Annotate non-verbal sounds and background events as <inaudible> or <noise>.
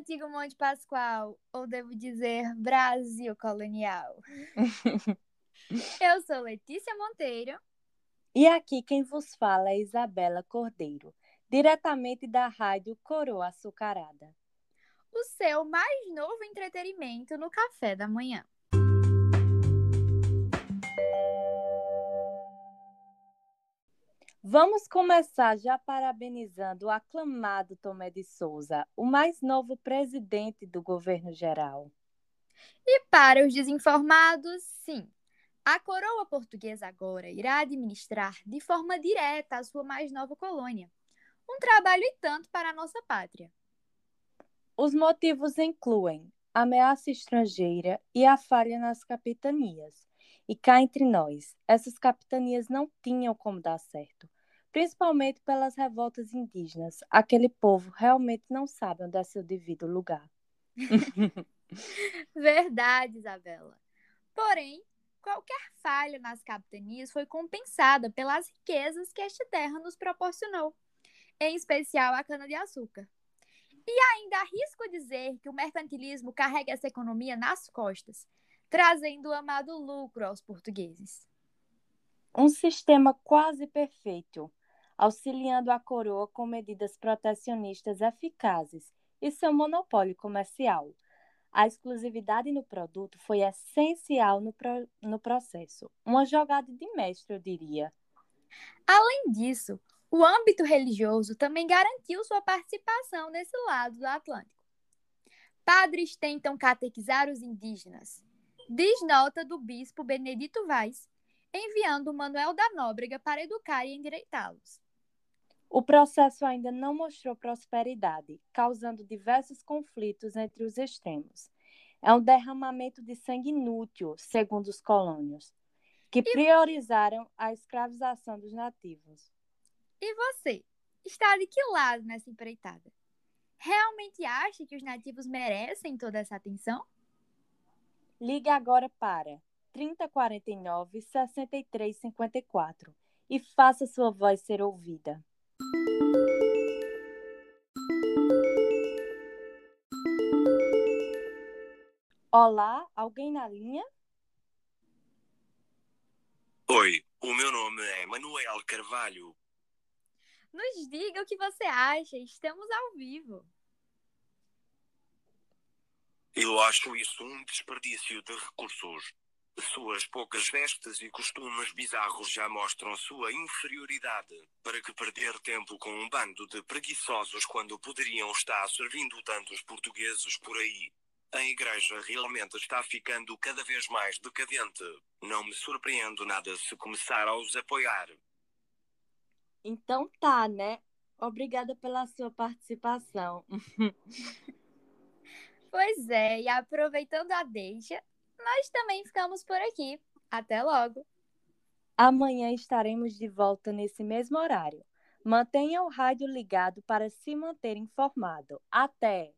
antigo Monte Pascoal, ou devo dizer Brasil colonial. <laughs> Eu sou Letícia Monteiro. E aqui quem vos fala é Isabela Cordeiro, diretamente da rádio Coroa Açucarada. O seu mais novo entretenimento no café da manhã. Vamos começar já parabenizando o aclamado Tomé de Souza, o mais novo presidente do governo geral. E para os desinformados, sim, a coroa portuguesa agora irá administrar de forma direta a sua mais nova colônia. Um trabalho e tanto para a nossa pátria. Os motivos incluem ameaça estrangeira e a falha nas capitanias. E cá entre nós, essas capitanias não tinham como dar certo, principalmente pelas revoltas indígenas. Aquele povo realmente não sabe onde é seu devido lugar. <laughs> Verdade, Isabela. Porém, qualquer falha nas capitanias foi compensada pelas riquezas que esta terra nos proporcionou, em especial a cana-de-açúcar. E ainda arrisco dizer que o mercantilismo carrega essa economia nas costas, trazendo o amado lucro aos portugueses. Um sistema quase perfeito, auxiliando a coroa com medidas protecionistas eficazes e seu monopólio comercial. A exclusividade no produto foi essencial no, pro, no processo. Uma jogada de mestre, eu diria. Além disso, o âmbito religioso também garantiu sua participação nesse lado do Atlântico. Padres tentam catequizar os indígenas, diz nota do bispo Benedito Vaz, enviando Manuel da Nóbrega para educar e endireitá-los. O processo ainda não mostrou prosperidade, causando diversos conflitos entre os extremos. É um derramamento de sangue inútil, segundo os colônios, que priorizaram a escravização dos nativos. E você? Está de que lado nessa empreitada? Realmente acha que os nativos merecem toda essa atenção? Ligue agora para 3049 6354 e faça sua voz ser ouvida. Olá, alguém na linha? Oi, o meu nome é Manuel Carvalho. Nos diga o que você acha, estamos ao vivo. Eu acho isso um desperdício de recursos. Suas poucas vestes e costumes bizarros já mostram sua inferioridade. Para que perder tempo com um bando de preguiçosos quando poderiam estar servindo tantos portugueses por aí? A igreja realmente está ficando cada vez mais decadente. Não me surpreendo nada se começar a os apoiar. Então tá, né? Obrigada pela sua participação. <laughs> Pois é, e aproveitando a deixa, nós também ficamos por aqui. Até logo! Amanhã estaremos de volta nesse mesmo horário. Mantenha o rádio ligado para se manter informado. Até!